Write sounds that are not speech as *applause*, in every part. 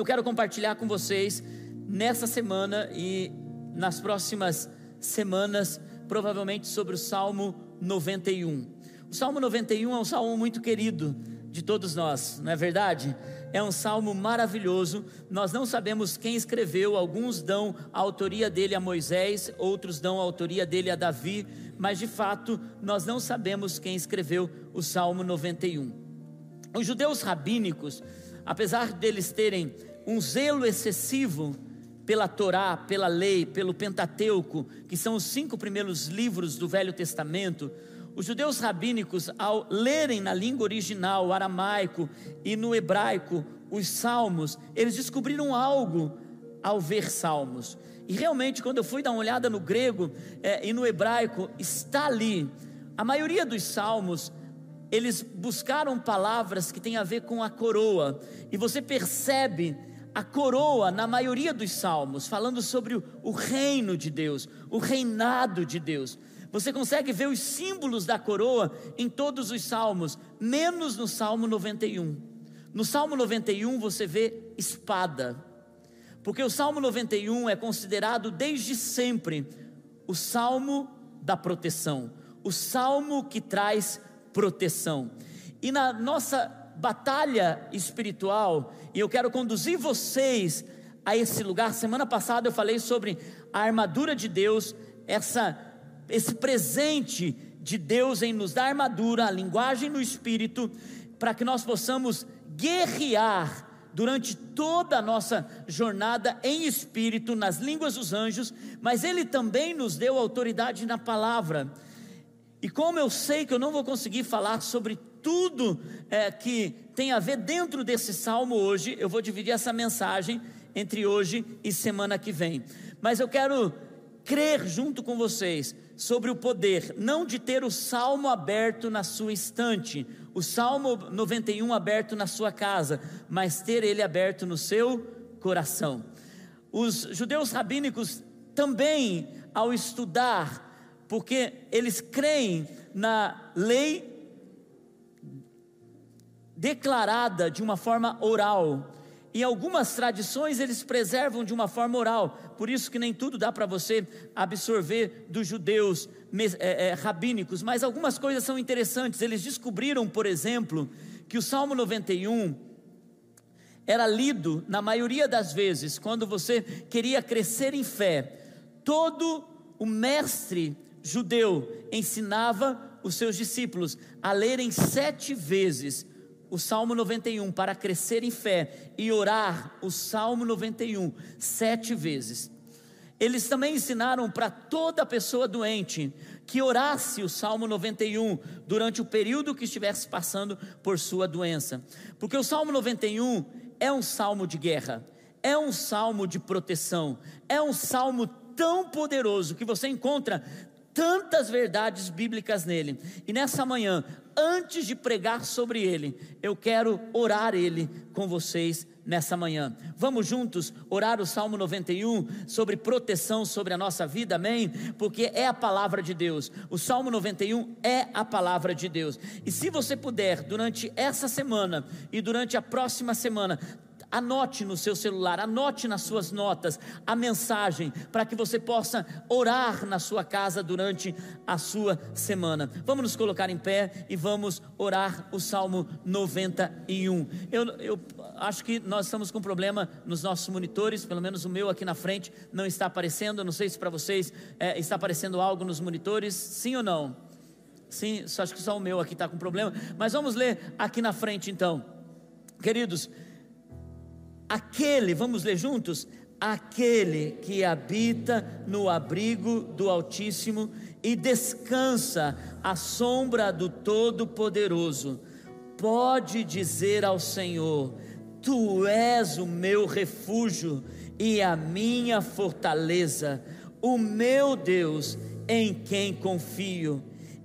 eu quero compartilhar com vocês nessa semana e nas próximas semanas, provavelmente sobre o Salmo 91. O Salmo 91 é um salmo muito querido de todos nós, não é verdade? É um salmo maravilhoso. Nós não sabemos quem escreveu, alguns dão a autoria dele a Moisés, outros dão a autoria dele a Davi, mas de fato nós não sabemos quem escreveu o Salmo 91. Os judeus rabínicos, apesar deles terem um zelo excessivo pela Torá, pela lei, pelo Pentateuco, que são os cinco primeiros livros do Velho Testamento, os judeus rabínicos, ao lerem na língua original, aramaico e no hebraico, os salmos, eles descobriram algo ao ver salmos. E realmente, quando eu fui dar uma olhada no grego é, e no hebraico, está ali. A maioria dos salmos, eles buscaram palavras que têm a ver com a coroa. E você percebe a coroa na maioria dos salmos, falando sobre o, reino de Deus, o reinado de Deus. Você consegue ver os símbolos da coroa em todos os salmos, menos no Salmo 91. No Salmo 91 você vê espada, porque o Salmo 91 é considerado desde sempre o salmo da proteção, o salmo que traz proteção. E na nossa batalha espiritual, e eu quero conduzir vocês a esse lugar. Semana passada eu falei sobre a armadura de Deus, essa esse presente de Deus em nos dar armadura, a linguagem no espírito, para que nós possamos guerrear durante toda a nossa jornada em espírito, nas línguas dos anjos, mas Ele também nos deu autoridade na palavra. E como eu sei que eu não vou conseguir falar sobre tudo é, que tem a ver dentro desse salmo hoje, eu vou dividir essa mensagem entre hoje e semana que vem. Mas eu quero crer junto com vocês sobre o poder, não de ter o salmo aberto na sua estante, o salmo 91 aberto na sua casa, mas ter ele aberto no seu coração. Os judeus rabínicos também, ao estudar, porque eles creem na lei declarada de uma forma oral, em algumas tradições eles preservam de uma forma oral, por isso que nem tudo dá para você absorver dos judeus é, é, rabínicos, mas algumas coisas são interessantes. Eles descobriram, por exemplo, que o Salmo 91 era lido na maioria das vezes quando você queria crescer em fé. Todo o mestre judeu ensinava os seus discípulos a lerem sete vezes o Salmo 91 para crescer em fé e orar o Salmo 91 sete vezes. Eles também ensinaram para toda pessoa doente que orasse o Salmo 91 durante o período que estivesse passando por sua doença, porque o Salmo 91 é um salmo de guerra, é um salmo de proteção, é um salmo tão poderoso que você encontra tantas verdades bíblicas nele. E nessa manhã, antes de pregar sobre ele, eu quero orar ele com vocês nessa manhã. Vamos juntos orar o Salmo 91 sobre proteção sobre a nossa vida, amém? Porque é a palavra de Deus. O Salmo 91 é a palavra de Deus. E se você puder, durante essa semana e durante a próxima semana, Anote no seu celular, anote nas suas notas a mensagem para que você possa orar na sua casa durante a sua semana. Vamos nos colocar em pé e vamos orar o Salmo 91. Eu, eu acho que nós estamos com problema nos nossos monitores, pelo menos o meu aqui na frente não está aparecendo. Não sei se para vocês é, está aparecendo algo nos monitores, sim ou não? Sim, acho que só o meu aqui está com problema. Mas vamos ler aqui na frente então, queridos aquele, vamos ler juntos? Aquele que habita no abrigo do Altíssimo e descansa à sombra do Todo-Poderoso, pode dizer ao Senhor: Tu és o meu refúgio e a minha fortaleza, o meu Deus em quem confio.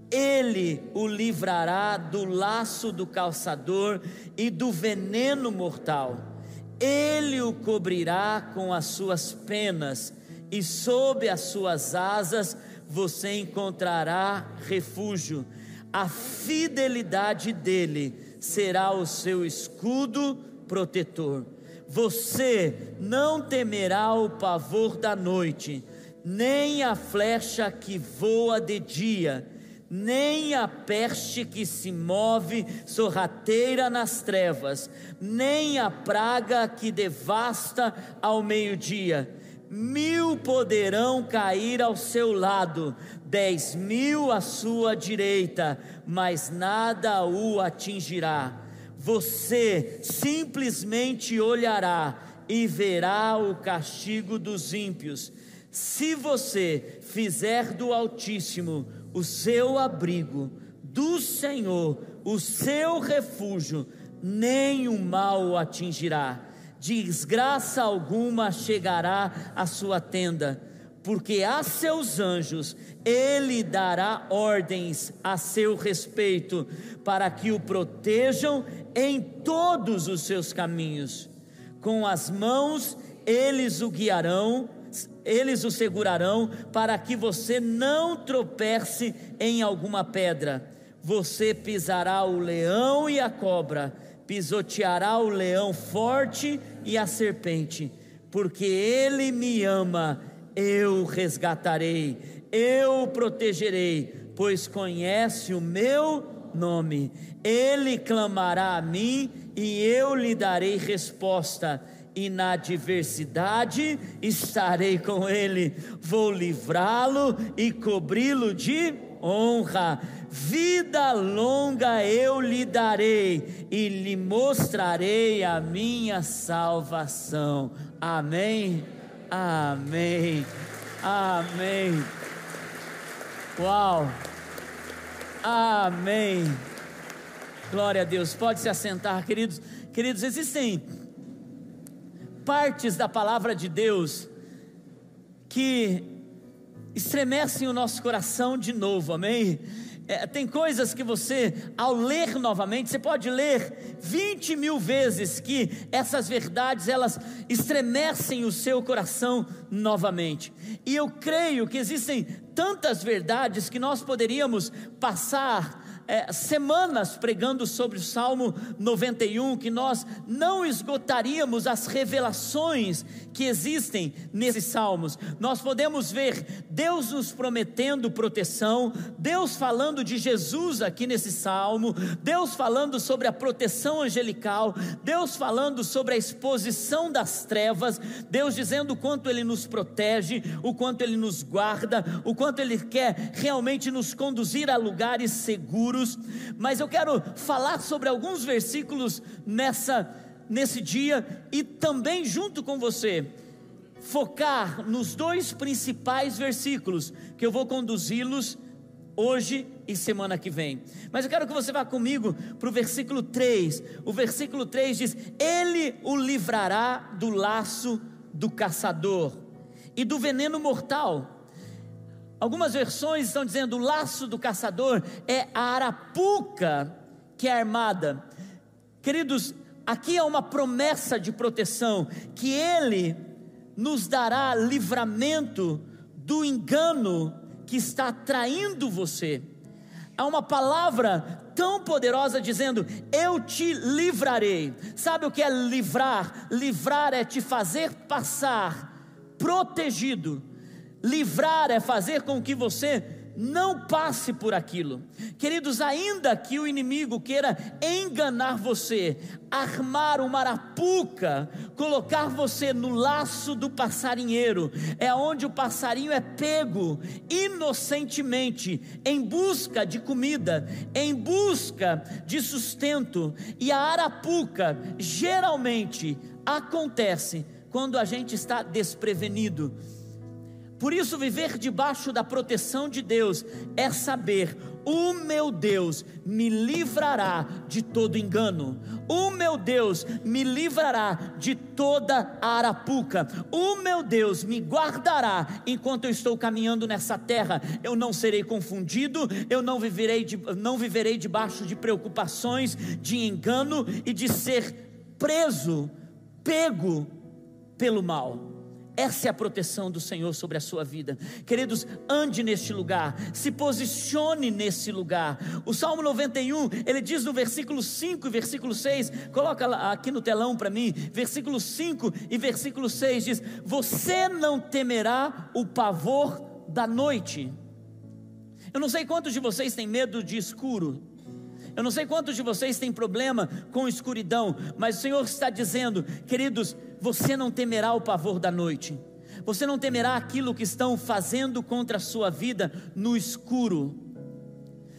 Ele o livrará do laço do calçador e do veneno mortal ele o cobrirá com as suas penas, e sob as suas asas você encontrará refúgio. A fidelidade dele será o seu escudo protetor. Você não temerá o pavor da noite, nem a flecha que voa de dia, nem a peste que se move sorrateira nas trevas, nem a praga que devasta ao meio-dia. Mil poderão cair ao seu lado, dez mil à sua direita, mas nada o atingirá. Você simplesmente olhará e verá o castigo dos ímpios. Se você fizer do Altíssimo o seu abrigo, do Senhor o seu refúgio, nenhum mal o atingirá, desgraça alguma chegará à sua tenda, porque a seus anjos ele dará ordens a seu respeito, para que o protejam em todos os seus caminhos. Com as mãos eles o guiarão, eles o segurarão, para que você não tropece em alguma pedra. Você pisará o leão e a cobra, pisoteará o leão forte e a serpente, porque ele me ama, eu resgatarei, eu o protegerei, pois conhece o meu nome. Ele clamará a mim e eu lhe darei resposta e na adversidade estarei com ele, vou livrá-lo e cobri-lo de honra. Vida longa eu lhe darei e lhe mostrarei a minha salvação. Amém. Amém. Amém. Uau. Amém. Glória a Deus. Pode se assentar, queridos. Queridos, existem partes da palavra de Deus que estremecem o nosso coração de novo, amém? É, tem coisas que você, ao ler novamente, você pode ler 20 mil vezes que essas verdades elas estremecem o seu coração novamente. E eu creio que existem tantas verdades que nós poderíamos passar é, semanas pregando sobre o Salmo 91, que nós não esgotaríamos as revelações que existem nesses salmos. Nós podemos ver Deus nos prometendo proteção, Deus falando de Jesus aqui nesse salmo, Deus falando sobre a proteção angelical, Deus falando sobre a exposição das trevas, Deus dizendo o quanto Ele nos protege, o quanto Ele nos guarda, o quanto Ele quer realmente nos conduzir a lugares seguros. Mas eu quero falar sobre alguns versículos nessa nesse dia e também junto com você focar nos dois principais versículos que eu vou conduzi-los hoje e semana que vem. Mas eu quero que você vá comigo para o versículo 3. O versículo 3 diz: Ele o livrará do laço do caçador e do veneno mortal. Algumas versões estão dizendo: o laço do caçador é a arapuca que é armada. Queridos, aqui é uma promessa de proteção, que Ele nos dará livramento do engano que está traindo você. Há uma palavra tão poderosa dizendo: Eu te livrarei. Sabe o que é livrar? Livrar é te fazer passar protegido. Livrar é fazer com que você não passe por aquilo. Queridos, ainda que o inimigo queira enganar você, armar uma arapuca, colocar você no laço do passarinheiro, é onde o passarinho é pego inocentemente, em busca de comida, em busca de sustento, e a arapuca geralmente acontece quando a gente está desprevenido por isso, viver debaixo da proteção de Deus é saber: o meu Deus me livrará de todo engano, o meu Deus me livrará de toda arapuca, o meu Deus me guardará enquanto eu estou caminhando nessa terra. Eu não serei confundido, eu não viverei, de, não viverei debaixo de preocupações, de engano e de ser preso, pego pelo mal. Essa é a proteção do Senhor sobre a sua vida. Queridos, ande neste lugar, se posicione nesse lugar. O Salmo 91, ele diz no versículo 5 e versículo 6, coloca aqui no telão para mim, versículo 5 e versículo 6 diz: Você não temerá o pavor da noite. Eu não sei quantos de vocês têm medo de escuro. Eu não sei quantos de vocês têm problema com escuridão, mas o Senhor está dizendo, queridos, você não temerá o pavor da noite, você não temerá aquilo que estão fazendo contra a sua vida no escuro,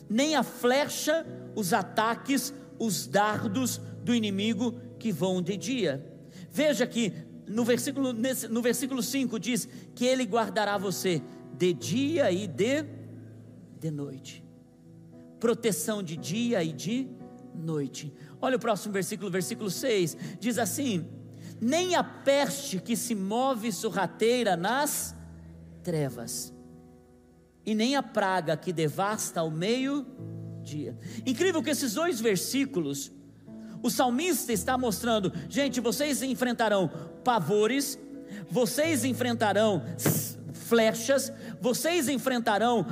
nem a flecha, os ataques, os dardos do inimigo que vão de dia. Veja que no versículo, no versículo 5 diz que ele guardará você de dia e de, de noite. Proteção de dia e de noite. Olha o próximo versículo, versículo 6, diz assim: nem a peste que se move sorrateira nas trevas, e nem a praga que devasta ao meio-dia. Incrível que esses dois versículos, o salmista está mostrando, gente, vocês enfrentarão pavores, vocês enfrentarão flechas, vocês enfrentarão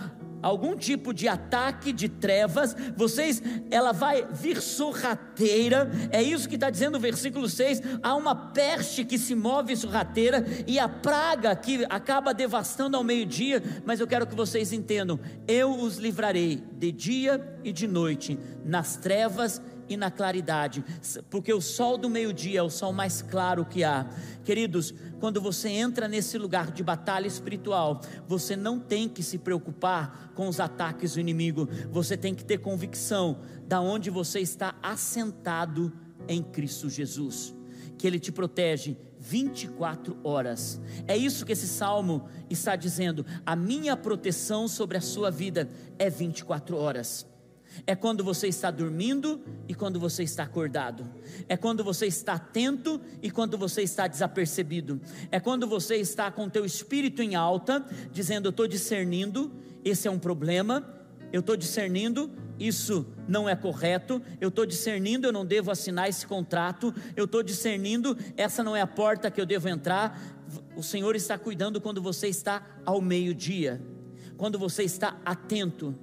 algum tipo de ataque de trevas, vocês, ela vai vir sorrateira, é isso que está dizendo o versículo 6: há uma peste que se move sorrateira e a praga que acaba devastando ao meio-dia, mas eu quero que vocês entendam: eu os livrarei de dia e de noite, nas trevas e na claridade, porque o sol do meio-dia é o sol mais claro que há. Queridos, quando você entra nesse lugar de batalha espiritual, você não tem que se preocupar com os ataques do inimigo, você tem que ter convicção da onde você está assentado em Cristo Jesus, que ele te protege 24 horas. É isso que esse salmo está dizendo. A minha proteção sobre a sua vida é 24 horas. É quando você está dormindo e quando você está acordado. É quando você está atento e quando você está desapercebido. É quando você está com teu espírito em alta, dizendo: Eu estou discernindo, esse é um problema. Eu estou discernindo, isso não é correto. Eu estou discernindo, eu não devo assinar esse contrato. Eu estou discernindo, essa não é a porta que eu devo entrar. O Senhor está cuidando quando você está ao meio-dia, quando você está atento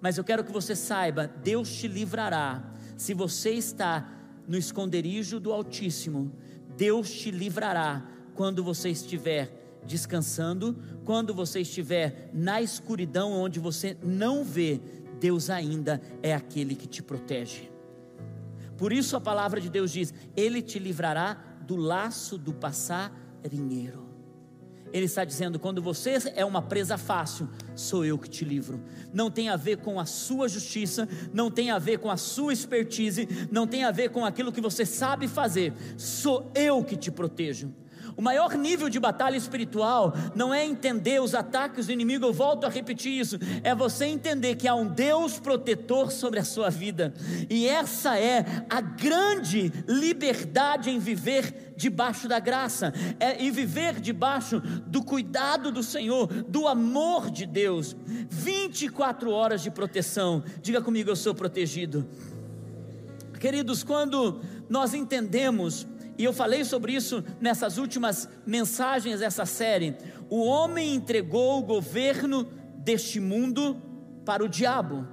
mas eu quero que você saiba: Deus te livrará. Se você está no esconderijo do Altíssimo, Deus te livrará quando você estiver descansando, quando você estiver na escuridão onde você não vê, Deus ainda é aquele que te protege. Por isso a palavra de Deus diz: Ele te livrará do laço do passarinheiro. Ele está dizendo: quando você é uma presa fácil, sou eu que te livro. Não tem a ver com a sua justiça, não tem a ver com a sua expertise, não tem a ver com aquilo que você sabe fazer, sou eu que te protejo. O maior nível de batalha espiritual não é entender os ataques do inimigo, eu volto a repetir isso, é você entender que há um Deus protetor sobre a sua vida, e essa é a grande liberdade em viver debaixo da graça, é viver debaixo do cuidado do Senhor, do amor de Deus. 24 horas de proteção, diga comigo, eu sou protegido. Queridos, quando nós entendemos e eu falei sobre isso nessas últimas mensagens dessa série. O homem entregou o governo deste mundo para o diabo.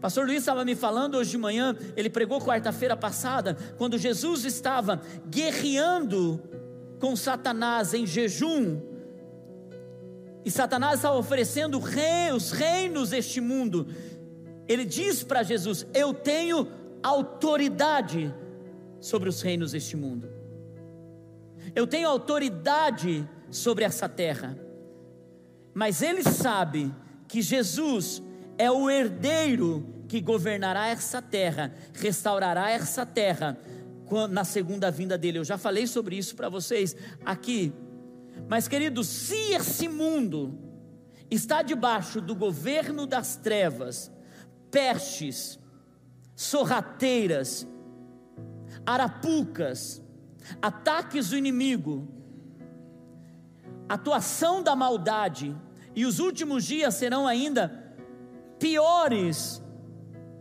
Pastor Luiz estava me falando hoje de manhã, ele pregou quarta-feira passada, quando Jesus estava guerreando com Satanás em jejum, e Satanás estava oferecendo rei, os reinos deste mundo. Ele diz para Jesus: Eu tenho autoridade sobre os reinos deste mundo. Eu tenho autoridade sobre essa terra. Mas ele sabe que Jesus é o herdeiro que governará essa terra, restaurará essa terra na segunda vinda dele. Eu já falei sobre isso para vocês aqui. Mas, queridos, se esse mundo está debaixo do governo das trevas, pestes, sorrateiras, arapucas, ataques do inimigo, atuação da maldade, e os últimos dias serão ainda piores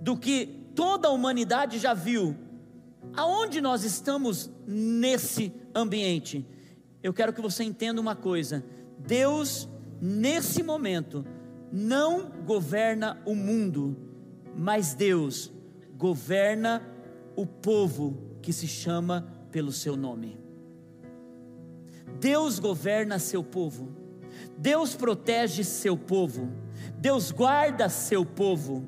do que toda a humanidade já viu. Aonde nós estamos nesse ambiente? eu quero que você entenda uma coisa: Deus, nesse momento, não governa o mundo, mas Deus governa o povo que se chama pelo seu nome. Deus governa seu povo, Deus protege seu povo, Deus guarda seu povo.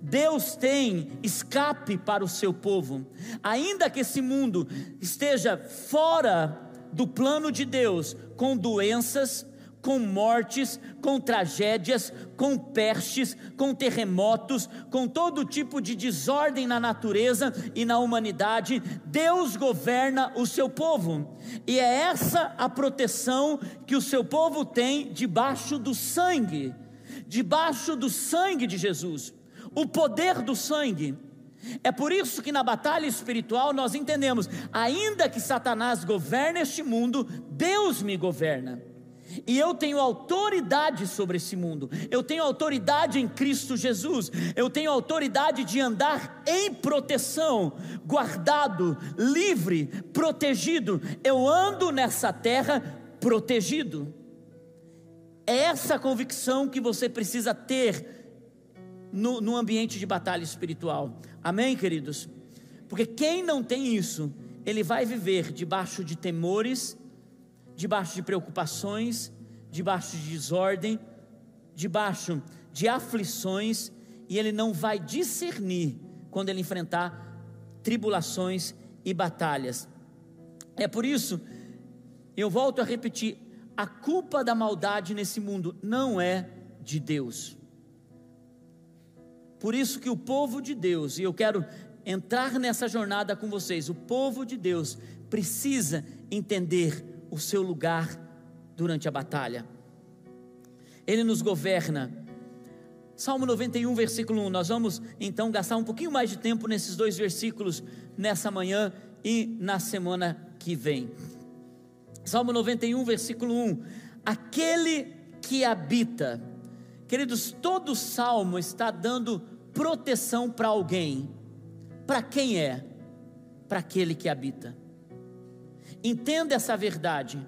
Deus tem escape para o seu povo, ainda que esse mundo esteja fora do plano de Deus, com doenças, com mortes, com tragédias, com pestes, com terremotos, com todo tipo de desordem na natureza e na humanidade, Deus governa o seu povo, e é essa a proteção que o seu povo tem debaixo do sangue, debaixo do sangue de Jesus, o poder do sangue. É por isso que na batalha espiritual nós entendemos: ainda que Satanás governe este mundo, Deus me governa. E eu tenho autoridade sobre esse mundo, eu tenho autoridade em Cristo Jesus, eu tenho autoridade de andar em proteção, guardado, livre, protegido. Eu ando nessa terra protegido. É essa convicção que você precisa ter no, no ambiente de batalha espiritual. Amém, queridos? Porque quem não tem isso, ele vai viver debaixo de temores, debaixo de preocupações, debaixo de desordem, debaixo de aflições, e ele não vai discernir quando ele enfrentar tribulações e batalhas. É por isso, eu volto a repetir: a culpa da maldade nesse mundo não é de Deus. Por isso que o povo de Deus, e eu quero entrar nessa jornada com vocês, o povo de Deus precisa entender o seu lugar durante a batalha. Ele nos governa. Salmo 91, versículo 1. Nós vamos então gastar um pouquinho mais de tempo nesses dois versículos nessa manhã e na semana que vem. Salmo 91, versículo 1. Aquele que habita. Queridos, todo salmo está dando proteção para alguém. Para quem é? Para aquele que habita. Entenda essa verdade.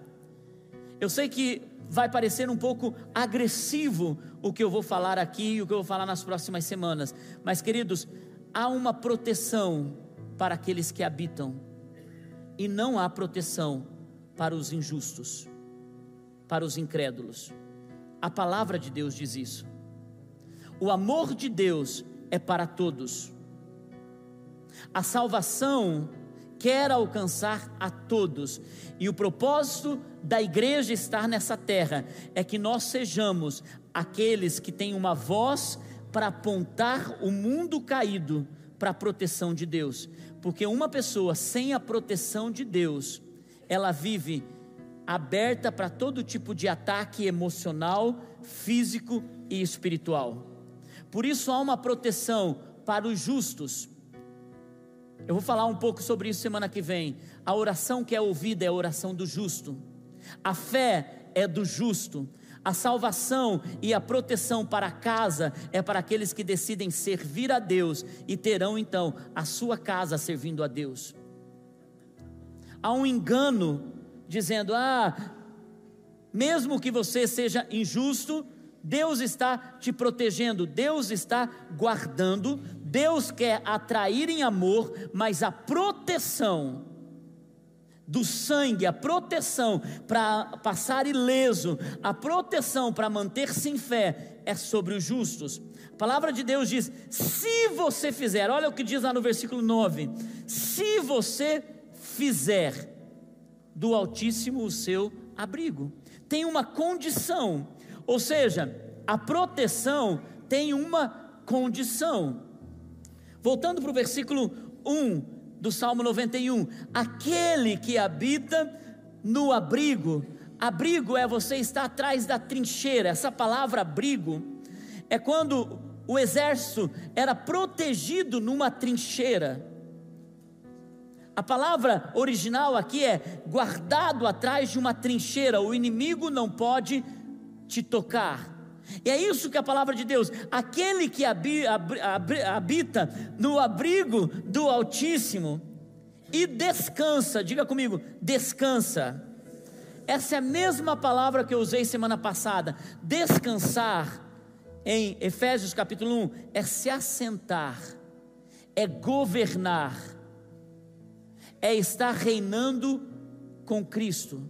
Eu sei que vai parecer um pouco agressivo o que eu vou falar aqui e o que eu vou falar nas próximas semanas, mas queridos, há uma proteção para aqueles que habitam e não há proteção para os injustos, para os incrédulos. A palavra de Deus diz isso. O amor de Deus é para todos. A salvação quer alcançar a todos, e o propósito da igreja estar nessa terra é que nós sejamos aqueles que têm uma voz para apontar o mundo caído para a proteção de Deus, porque uma pessoa sem a proteção de Deus, ela vive aberta para todo tipo de ataque emocional, físico e espiritual. Por isso há uma proteção para os justos. Eu vou falar um pouco sobre isso semana que vem. A oração que é ouvida é a oração do justo. A fé é do justo. A salvação e a proteção para a casa é para aqueles que decidem servir a Deus e terão então a sua casa servindo a Deus. Há um engano dizendo: ah, mesmo que você seja injusto, Deus está te protegendo, Deus está guardando, Deus quer atrair em amor, mas a proteção do sangue, a proteção para passar ileso, a proteção para manter-se em fé é sobre os justos. A palavra de Deus diz: se você fizer, olha o que diz lá no versículo 9: se você fizer do Altíssimo o seu abrigo, tem uma condição ou seja, a proteção tem uma condição. Voltando para o versículo 1 do Salmo 91, aquele que habita no abrigo, abrigo é você estar atrás da trincheira, essa palavra abrigo é quando o exército era protegido numa trincheira. A palavra original aqui é guardado atrás de uma trincheira, o inimigo não pode te tocar. E é isso que a palavra de Deus, aquele que habita no abrigo do Altíssimo e descansa, diga comigo, descansa. essa é a mesma palavra que eu usei semana passada. Descansar, em Efésios capítulo 1, é se assentar, é governar, é estar reinando com Cristo.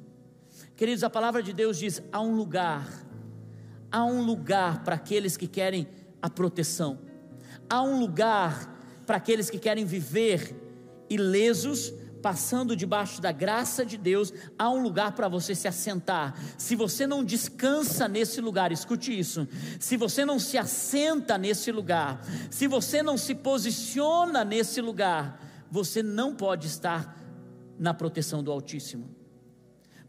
Queridos, a palavra de Deus diz: há um lugar, há um lugar para aqueles que querem a proteção, há um lugar para aqueles que querem viver ilesos, passando debaixo da graça de Deus, há um lugar para você se assentar. Se você não descansa nesse lugar, escute isso. Se você não se assenta nesse lugar, se você não se posiciona nesse lugar, você não pode estar na proteção do Altíssimo.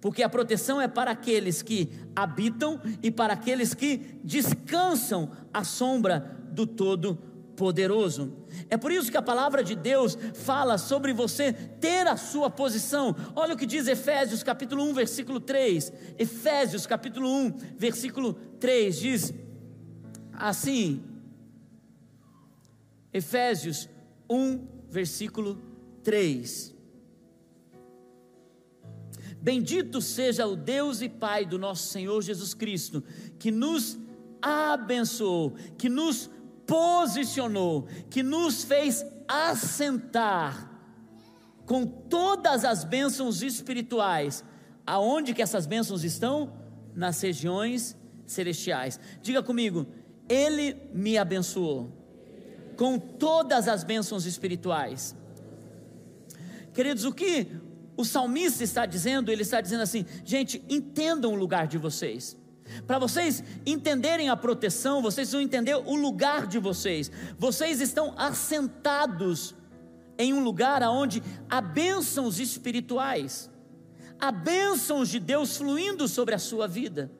Porque a proteção é para aqueles que habitam e para aqueles que descansam à sombra do Todo-Poderoso. É por isso que a palavra de Deus fala sobre você ter a sua posição. Olha o que diz Efésios capítulo 1, versículo 3. Efésios capítulo 1, versículo 3 diz assim: Efésios 1, versículo 3. Bendito seja o Deus e Pai do nosso Senhor Jesus Cristo, que nos abençoou, que nos posicionou, que nos fez assentar com todas as bênçãos espirituais. Aonde que essas bênçãos estão? Nas regiões celestiais. Diga comigo, ele me abençoou com todas as bênçãos espirituais. Queridos, o que o salmista está dizendo, ele está dizendo assim: gente, entendam o lugar de vocês. Para vocês entenderem a proteção, vocês vão entender o lugar de vocês. Vocês estão assentados em um lugar onde há bênçãos espirituais, há bênçãos de Deus fluindo sobre a sua vida.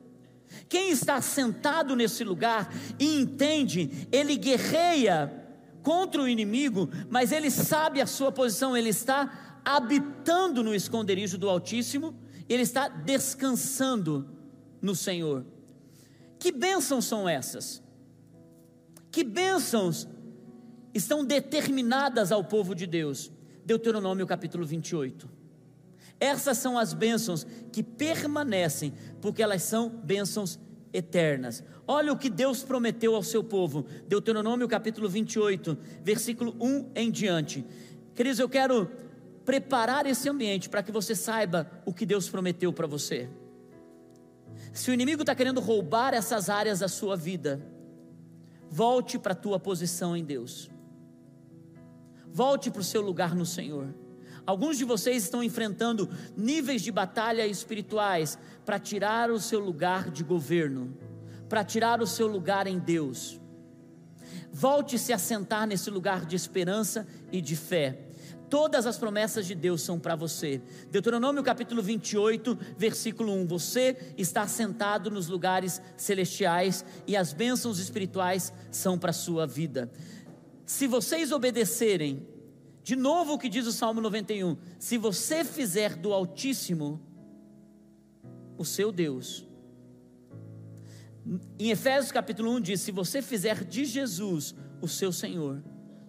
Quem está sentado nesse lugar e entende, ele guerreia contra o inimigo, mas ele sabe a sua posição, ele está habitando no esconderijo do Altíssimo, ele está descansando no Senhor. Que bênçãos são essas? Que bênçãos estão determinadas ao povo de Deus? Deuteronômio capítulo 28. Essas são as bênçãos que permanecem, porque elas são bênçãos eternas. Olha o que Deus prometeu ao seu povo. Deuteronômio capítulo 28, versículo 1 em diante. Queridos, eu quero preparar esse ambiente para que você saiba o que Deus prometeu para você. Se o inimigo está querendo roubar essas áreas da sua vida, volte para a tua posição em Deus. Volte para o seu lugar no Senhor. Alguns de vocês estão enfrentando níveis de batalha espirituais para tirar o seu lugar de governo, para tirar o seu lugar em Deus. Volte-se a sentar nesse lugar de esperança e de fé. Todas as promessas de Deus são para você. Deuteronômio capítulo 28, versículo 1. Você está sentado nos lugares celestiais e as bênçãos espirituais são para a sua vida. Se vocês obedecerem, de novo o que diz o Salmo 91, se você fizer do Altíssimo o seu Deus. Em Efésios capítulo 1 diz: se você fizer de Jesus o seu Senhor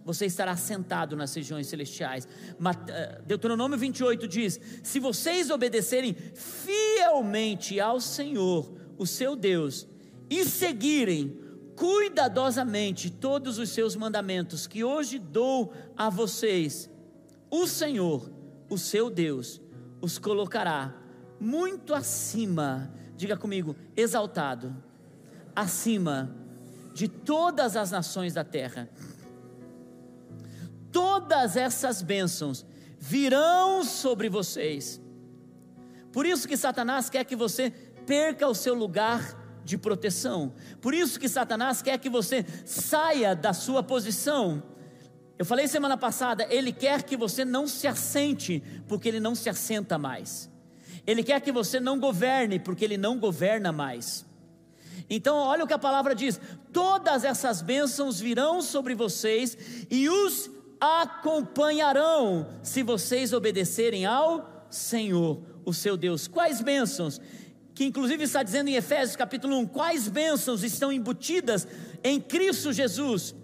você estará sentado nas regiões celestiais. Eh, Deuteronômio 28 diz: Se vocês obedecerem fielmente ao Senhor, o seu Deus, e seguirem cuidadosamente todos os seus mandamentos que hoje dou a vocês, o Senhor, o seu Deus, os colocará muito acima, diga comigo, exaltado, acima de todas as nações da terra todas essas bênçãos virão sobre vocês. Por isso que Satanás quer que você perca o seu lugar de proteção. Por isso que Satanás quer que você saia da sua posição. Eu falei semana passada, ele quer que você não se assente, porque ele não se assenta mais. Ele quer que você não governe, porque ele não governa mais. Então, olha o que a palavra diz: todas essas bênçãos virão sobre vocês e os acompanharão se vocês obedecerem ao Senhor, o seu Deus. Quais bênçãos? Que inclusive está dizendo em Efésios capítulo 1: quais bênçãos estão embutidas em Cristo Jesus?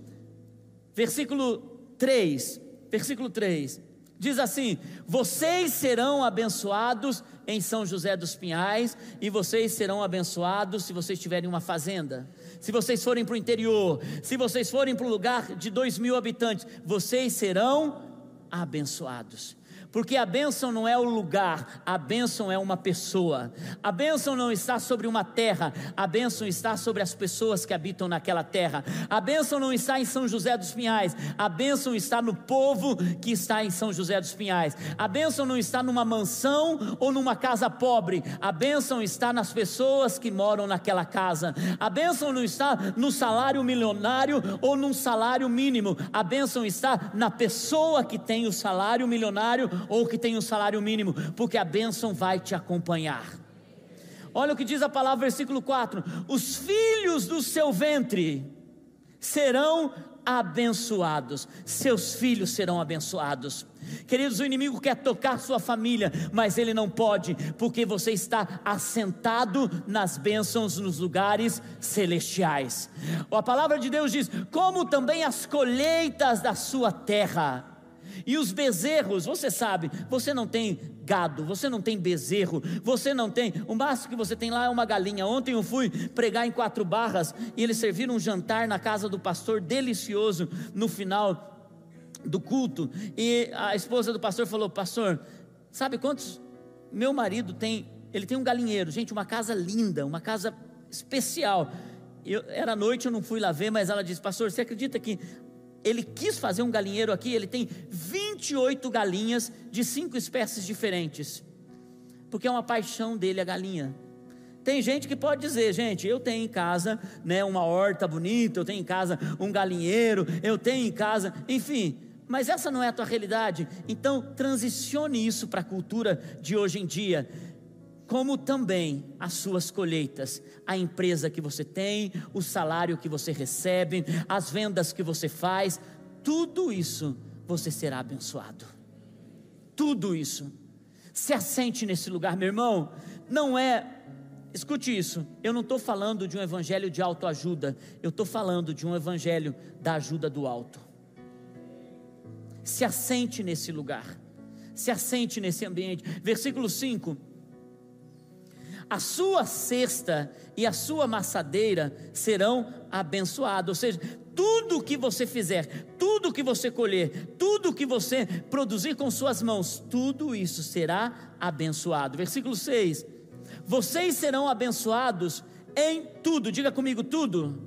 Versículo 3, versículo 3. Diz assim: Vocês serão abençoados em São José dos Pinhais, e vocês serão abençoados se vocês tiverem uma fazenda. Se vocês forem para o interior, se vocês forem para um lugar de dois mil habitantes, vocês serão abençoados porque a bênção não é o lugar, a bênção é uma pessoa. A bênção não está sobre uma terra, a bênção está sobre as pessoas que habitam naquela terra. A bênção não está em São José dos Pinhais, a bênção está no povo que está em São José dos Pinhais. A bênção não está numa mansão ou numa casa pobre, a bênção está nas pessoas que moram naquela casa. A bênção não está no salário milionário ou num salário mínimo, a bênção está na pessoa que tem o salário milionário ou que tem um salário mínimo, porque a bênção vai te acompanhar. Olha o que diz a palavra, versículo 4: os filhos do seu ventre serão abençoados, seus filhos serão abençoados. Queridos, o inimigo quer tocar sua família, mas ele não pode, porque você está assentado nas bênçãos nos lugares celestiais. A palavra de Deus diz: como também as colheitas da sua terra e os bezerros, você sabe, você não tem gado, você não tem bezerro, você não tem, o máximo que você tem lá é uma galinha. Ontem eu fui pregar em quatro barras e eles serviram um jantar na casa do pastor delicioso no final do culto. E a esposa do pastor falou: Pastor, sabe quantos? Meu marido tem, ele tem um galinheiro, gente, uma casa linda, uma casa especial. Eu, era noite, eu não fui lá ver, mas ela disse: Pastor, você acredita que ele quis fazer um galinheiro aqui, ele tem 28 galinhas de cinco espécies diferentes, porque é uma paixão dele a galinha. Tem gente que pode dizer, gente, eu tenho em casa, né, uma horta bonita, eu tenho em casa um galinheiro, eu tenho em casa, enfim, mas essa não é a tua realidade. Então, transicione isso para a cultura de hoje em dia como também as suas colheitas, a empresa que você tem, o salário que você recebe, as vendas que você faz, tudo isso você será abençoado. Tudo isso. Se assente nesse lugar, meu irmão. Não é, escute isso, eu não estou falando de um evangelho de autoajuda, eu estou falando de um evangelho da ajuda do alto. Se assente nesse lugar, se assente nesse ambiente. Versículo 5 a sua cesta e a sua maçadeira serão abençoados. Ou seja, tudo que você fizer, tudo que você colher, tudo que você produzir com suas mãos, tudo isso será abençoado. Versículo 6: Vocês serão abençoados em tudo, diga comigo, tudo.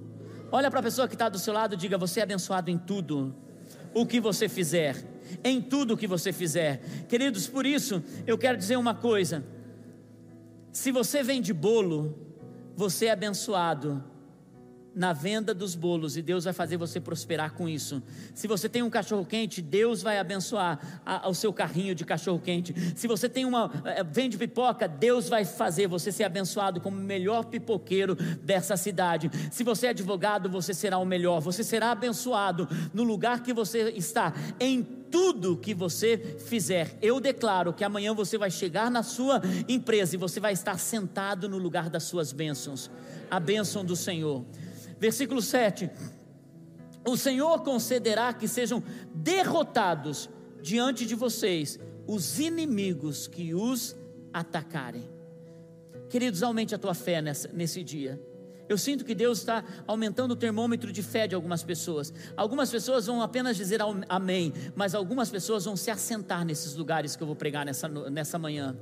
Olha para a pessoa que está do seu lado, diga: Você é abençoado em tudo, o que você fizer, em tudo o que você fizer, queridos. Por isso, eu quero dizer uma coisa se você vende bolo, você é abençoado na venda dos bolos e Deus vai fazer você prosperar com isso. Se você tem um cachorro quente, Deus vai abençoar o seu carrinho de cachorro quente. Se você tem uma é, vende pipoca, Deus vai fazer você ser abençoado como o melhor pipoqueiro dessa cidade. Se você é advogado, você será o melhor. Você será abençoado no lugar que você está. Em tudo que você fizer. Eu declaro que amanhã você vai chegar na sua empresa e você vai estar sentado no lugar das suas bênçãos. A bênção do Senhor. Versículo 7. O Senhor concederá que sejam derrotados diante de vocês os inimigos que os atacarem. Queridos, aumente a tua fé nessa, nesse dia. Eu sinto que Deus está aumentando o termômetro de fé de algumas pessoas. Algumas pessoas vão apenas dizer amém, mas algumas pessoas vão se assentar nesses lugares que eu vou pregar nessa, nessa manhã.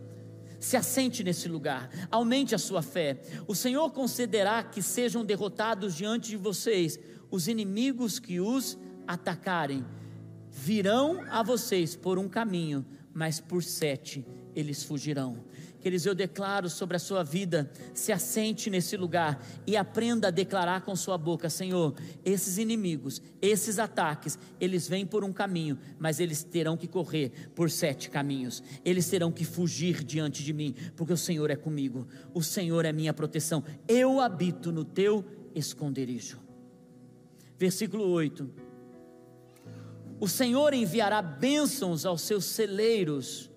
Se assente nesse lugar, aumente a sua fé. O Senhor concederá que sejam derrotados diante de vocês os inimigos que os atacarem. Virão a vocês por um caminho, mas por sete eles fugirão. Queridos, eu declaro sobre a sua vida, se assente nesse lugar e aprenda a declarar com sua boca: Senhor, esses inimigos, esses ataques, eles vêm por um caminho, mas eles terão que correr por sete caminhos, eles terão que fugir diante de mim, porque o Senhor é comigo, o Senhor é minha proteção, eu habito no teu esconderijo. Versículo 8: O Senhor enviará bênçãos aos seus celeiros,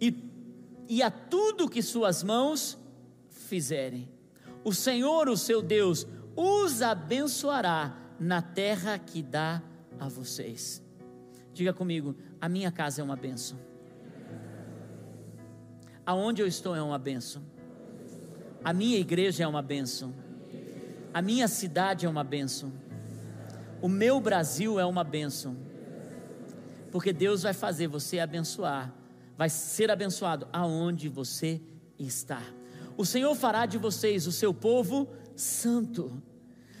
e e a tudo que suas mãos fizerem. O Senhor, o seu Deus, os abençoará na terra que dá a vocês. Diga comigo: a minha casa é uma benção. Aonde eu estou é uma benção. A minha igreja é uma benção. A minha cidade é uma benção. O meu Brasil é uma benção. Porque Deus vai fazer você abençoar, vai ser abençoado aonde você está. O Senhor fará de vocês o seu povo santo.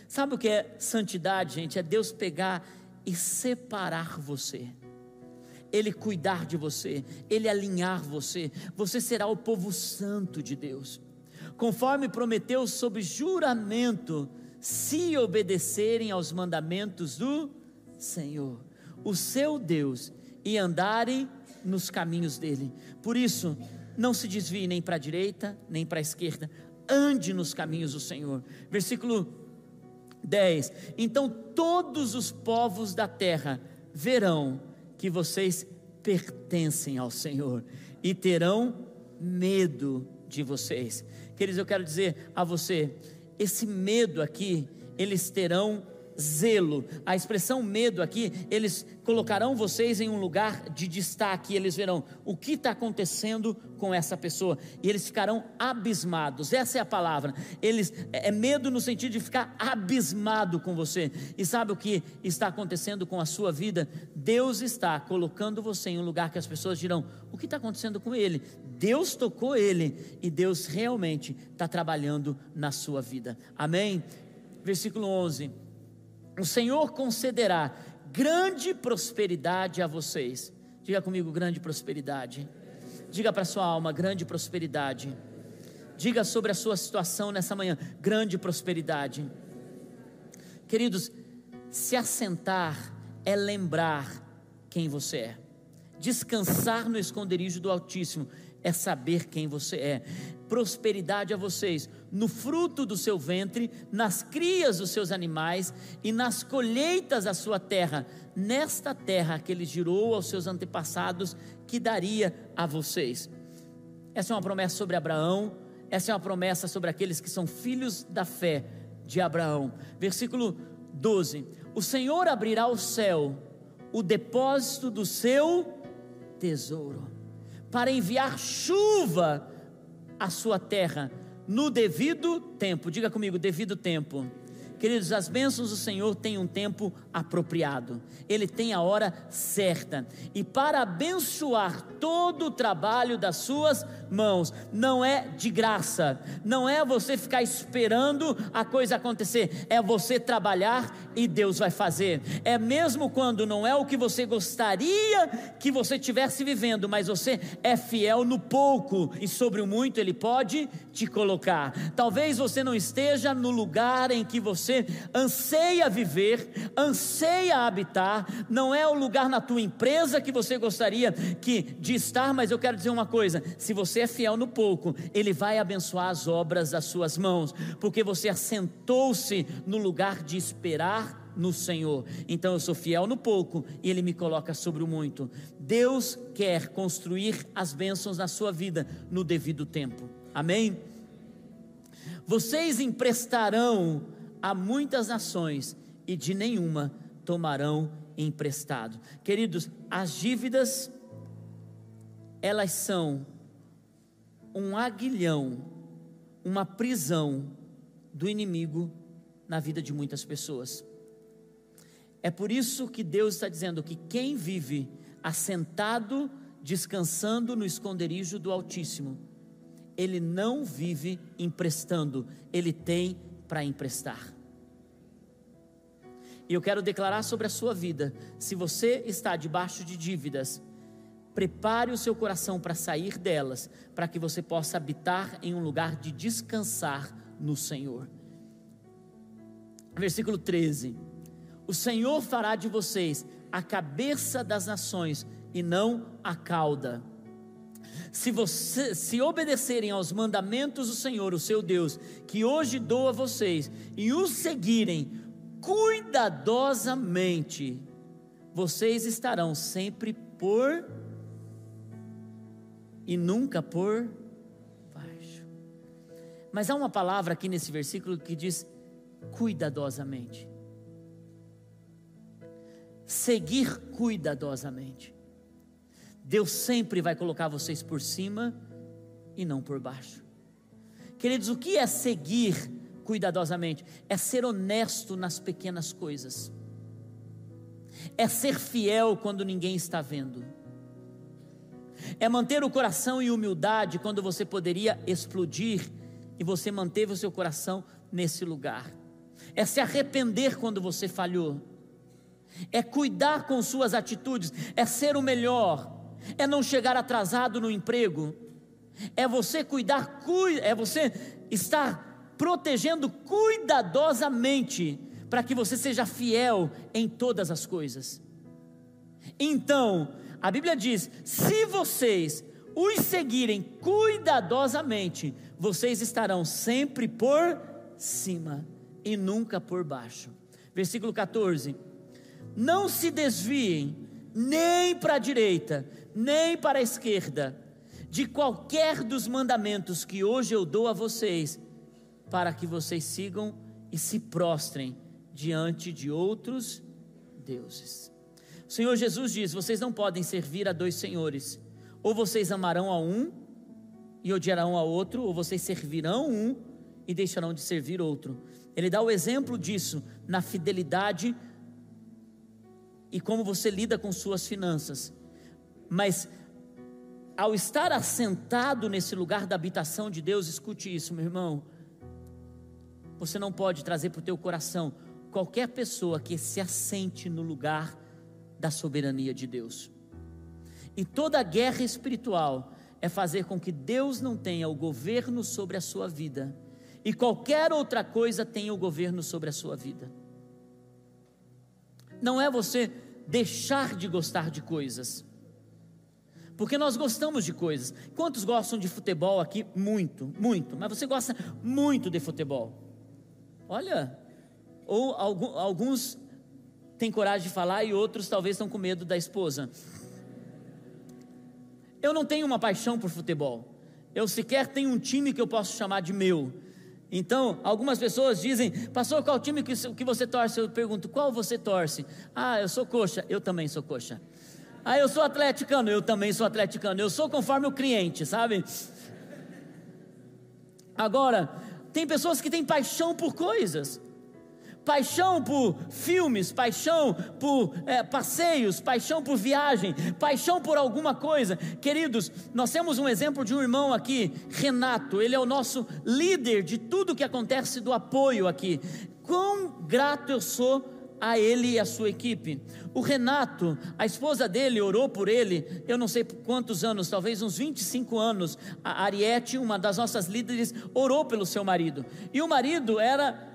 Sabe o que é santidade, gente? É Deus pegar e separar você. Ele cuidar de você, ele alinhar você. Você será o povo santo de Deus. Conforme prometeu sob juramento, se obedecerem aos mandamentos do Senhor, o seu Deus, e andarem nos caminhos dele. Por isso, não se desvie nem para a direita, nem para a esquerda, ande nos caminhos do Senhor. Versículo 10: Então todos os povos da terra verão que vocês pertencem ao Senhor e terão medo de vocês. Queridos, eu quero dizer a você, esse medo aqui, eles terão zelo. A expressão medo aqui, eles colocarão vocês em um lugar de destaque, eles verão o que está acontecendo com essa pessoa, e eles ficarão abismados. Essa é a palavra. Eles é, é medo no sentido de ficar abismado com você. E sabe o que está acontecendo com a sua vida? Deus está colocando você em um lugar que as pessoas dirão: o que está acontecendo com ele? Deus tocou ele e Deus realmente está trabalhando na sua vida. Amém? Versículo 11 o Senhor concederá grande prosperidade a vocês. Diga comigo, grande prosperidade. Diga para sua alma, grande prosperidade. Diga sobre a sua situação nessa manhã, grande prosperidade. Queridos, se assentar é lembrar quem você é. Descansar no esconderijo do Altíssimo é saber quem você é. Prosperidade a vocês no fruto do seu ventre, nas crias dos seus animais e nas colheitas da sua terra, nesta terra que ele girou aos seus antepassados, que daria a vocês. Essa é uma promessa sobre Abraão, essa é uma promessa sobre aqueles que são filhos da fé de Abraão. Versículo 12: O Senhor abrirá o céu, o depósito do seu tesouro, para enviar chuva à sua terra no devido tempo. Diga comigo, devido tempo. Queridos, as bênçãos do Senhor têm um tempo apropriado, Ele tem a hora certa, e para abençoar todo o trabalho das suas mãos, não é de graça, não é você ficar esperando a coisa acontecer, é você trabalhar e Deus vai fazer, é mesmo quando não é o que você gostaria que você estivesse vivendo, mas você é fiel no pouco, e sobre o muito Ele pode te colocar. Talvez você não esteja no lugar em que você você anseia viver, anseia habitar, não é o lugar na tua empresa que você gostaria que de estar, mas eu quero dizer uma coisa: se você é fiel no pouco, ele vai abençoar as obras das suas mãos, porque você assentou-se no lugar de esperar no Senhor. Então eu sou fiel no pouco e Ele me coloca sobre o muito. Deus quer construir as bênçãos na sua vida no devido tempo. Amém? Vocês emprestarão a muitas nações e de nenhuma tomarão emprestado. Queridos, as dívidas elas são um aguilhão, uma prisão do inimigo na vida de muitas pessoas. É por isso que Deus está dizendo que quem vive assentado, descansando no esconderijo do Altíssimo, ele não vive emprestando, ele tem para emprestar. E eu quero declarar sobre a sua vida: se você está debaixo de dívidas, prepare o seu coração para sair delas, para que você possa habitar em um lugar de descansar no Senhor. Versículo 13: O Senhor fará de vocês a cabeça das nações e não a cauda se, você, se obedecerem aos mandamentos do Senhor, o seu Deus, que hoje dou a vocês, e os seguirem cuidadosamente, vocês estarão sempre por e nunca por baixo. Mas há uma palavra aqui nesse versículo que diz cuidadosamente. seguir cuidadosamente. Deus sempre vai colocar vocês por cima e não por baixo. Queridos, o que é seguir cuidadosamente? É ser honesto nas pequenas coisas, é ser fiel quando ninguém está vendo, é manter o coração em humildade quando você poderia explodir e você manteve o seu coração nesse lugar, é se arrepender quando você falhou, é cuidar com suas atitudes, é ser o melhor, é não chegar atrasado no emprego, é você cuidar, é você estar protegendo cuidadosamente para que você seja fiel em todas as coisas. Então, a Bíblia diz: se vocês os seguirem cuidadosamente, vocês estarão sempre por cima e nunca por baixo. Versículo 14: Não se desviem nem para a direita, nem para a esquerda de qualquer dos mandamentos que hoje eu dou a vocês, para que vocês sigam e se prostrem diante de outros deuses. O Senhor Jesus diz: vocês não podem servir a dois senhores, ou vocês amarão a um e odiarão a outro, ou vocês servirão um e deixarão de servir outro. Ele dá o exemplo disso na fidelidade e como você lida com suas finanças. Mas ao estar assentado nesse lugar da habitação de Deus, escute isso, meu irmão. Você não pode trazer para o teu coração qualquer pessoa que se assente no lugar da soberania de Deus. E toda guerra espiritual é fazer com que Deus não tenha o governo sobre a sua vida e qualquer outra coisa tenha o governo sobre a sua vida. Não é você deixar de gostar de coisas porque nós gostamos de coisas. Quantos gostam de futebol aqui? Muito, muito. Mas você gosta muito de futebol. Olha, ou alguns têm coragem de falar e outros talvez estão com medo da esposa. Eu não tenho uma paixão por futebol. Eu sequer tenho um time que eu posso chamar de meu. Então, algumas pessoas dizem, pastor, qual time que, você torce? Eu pergunto, qual você torce? Ah, eu sou coxa. Eu também sou coxa. Ah, eu sou atleticano, eu também sou atleticano. Eu sou conforme o cliente, sabe? Agora, tem pessoas que têm paixão por coisas, paixão por filmes, paixão por é, passeios, paixão por viagem, paixão por alguma coisa. Queridos, nós temos um exemplo de um irmão aqui, Renato, ele é o nosso líder de tudo que acontece do apoio aqui. Quão grato eu sou a ele e a sua equipe. O Renato, a esposa dele orou por ele, eu não sei por quantos anos, talvez uns 25 anos. A Ariete, uma das nossas líderes, orou pelo seu marido. E o marido era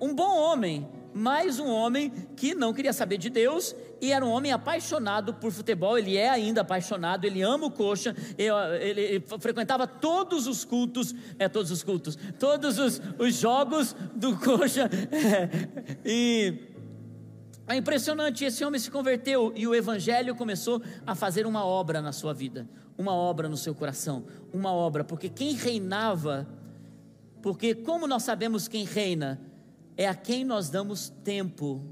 um bom homem, mas um homem que não queria saber de Deus e era um homem apaixonado por futebol. Ele é ainda apaixonado, ele ama o coxa, ele, frequentava todos os cultos, é todos os cultos, todos os, os jogos do coxa. *laughs* É, e é impressionante, esse homem se converteu e o evangelho começou a fazer uma obra na sua vida, uma obra no seu coração, uma obra, porque quem reinava, porque como nós sabemos quem reina, é a quem nós damos tempo.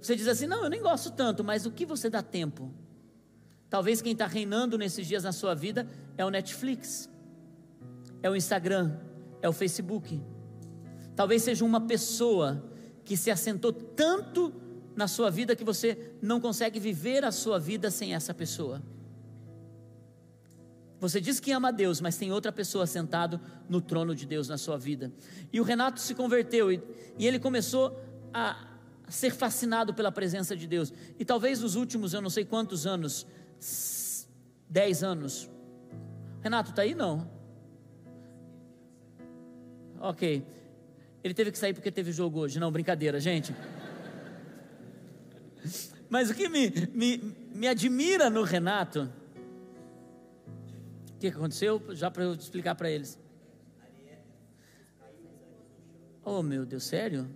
Você diz assim: não, eu nem gosto tanto, mas o que você dá tempo? Talvez quem está reinando nesses dias na sua vida é o Netflix, é o Instagram, é o Facebook. Talvez seja uma pessoa que se assentou tanto na sua vida que você não consegue viver a sua vida sem essa pessoa. Você diz que ama a Deus, mas tem outra pessoa sentado no trono de Deus na sua vida. E o Renato se converteu e, e ele começou a ser fascinado pela presença de Deus. E talvez nos últimos, eu não sei quantos anos, dez anos. Renato, está aí? Não. Ok. Ele teve que sair porque teve jogo hoje. Não, brincadeira, gente. Mas o que me, me, me admira no Renato, o que aconteceu? Já para eu explicar para eles. Oh, meu Deus, sério?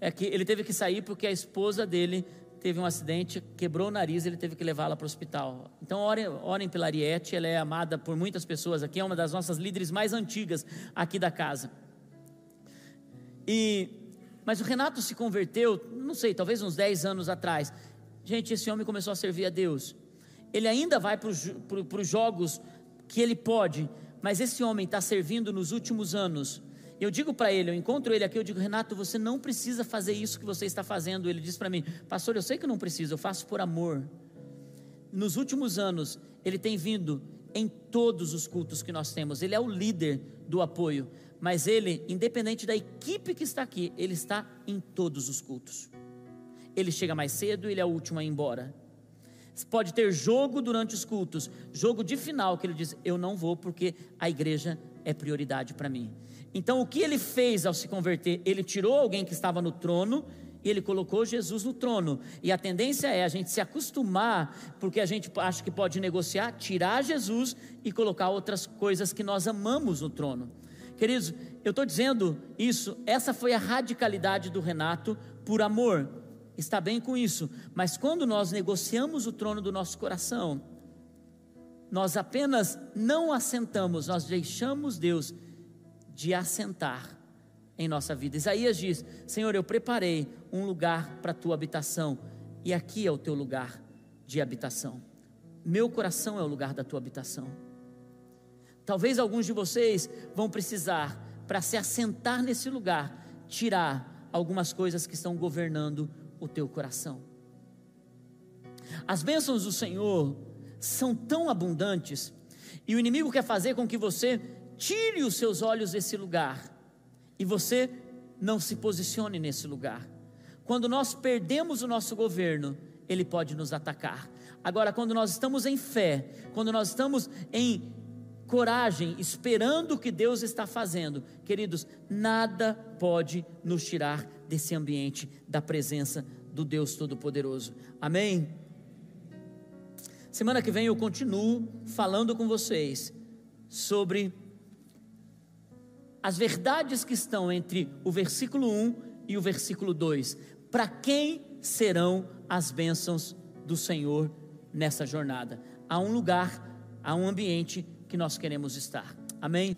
É que ele teve que sair porque a esposa dele teve um acidente, quebrou o nariz e ele teve que levá-la para o hospital. Então, orem, orem pela Ariete, ela é amada por muitas pessoas aqui, é uma das nossas líderes mais antigas aqui da casa. E mas o Renato se converteu, não sei, talvez uns 10 anos atrás. Gente, esse homem começou a servir a Deus. Ele ainda vai para os jogos que ele pode, mas esse homem está servindo nos últimos anos. Eu digo para ele, eu encontro ele aqui, eu digo, Renato, você não precisa fazer isso que você está fazendo. Ele diz para mim, pastor, eu sei que não preciso, eu faço por amor. Nos últimos anos, ele tem vindo em todos os cultos que nós temos, ele é o líder do apoio, mas ele, independente da equipe que está aqui, ele está em todos os cultos. Ele chega mais cedo, ele é o último a ir embora. Pode ter jogo durante os cultos, jogo de final, que ele diz: Eu não vou porque a igreja é prioridade para mim. Então, o que ele fez ao se converter? Ele tirou alguém que estava no trono e ele colocou Jesus no trono. E a tendência é a gente se acostumar, porque a gente acha que pode negociar, tirar Jesus e colocar outras coisas que nós amamos no trono. Queridos, eu estou dizendo isso, essa foi a radicalidade do Renato por amor está bem com isso, mas quando nós negociamos o trono do nosso coração, nós apenas não assentamos, nós deixamos Deus de assentar em nossa vida. Isaías diz: Senhor, eu preparei um lugar para a tua habitação, e aqui é o teu lugar de habitação. Meu coração é o lugar da tua habitação. Talvez alguns de vocês vão precisar, para se assentar nesse lugar, tirar algumas coisas que estão governando o teu coração. As bênçãos do Senhor são tão abundantes, e o inimigo quer fazer com que você tire os seus olhos desse lugar e você não se posicione nesse lugar. Quando nós perdemos o nosso governo, ele pode nos atacar. Agora, quando nós estamos em fé, quando nós estamos em coragem, esperando o que Deus está fazendo, queridos, nada pode nos tirar desse ambiente da presença do Deus Todo-Poderoso. Amém? Semana que vem eu continuo falando com vocês sobre as verdades que estão entre o versículo 1 e o versículo 2. Para quem serão as bênçãos do Senhor nessa jornada? Há um lugar, há um ambiente que nós queremos estar. Amém?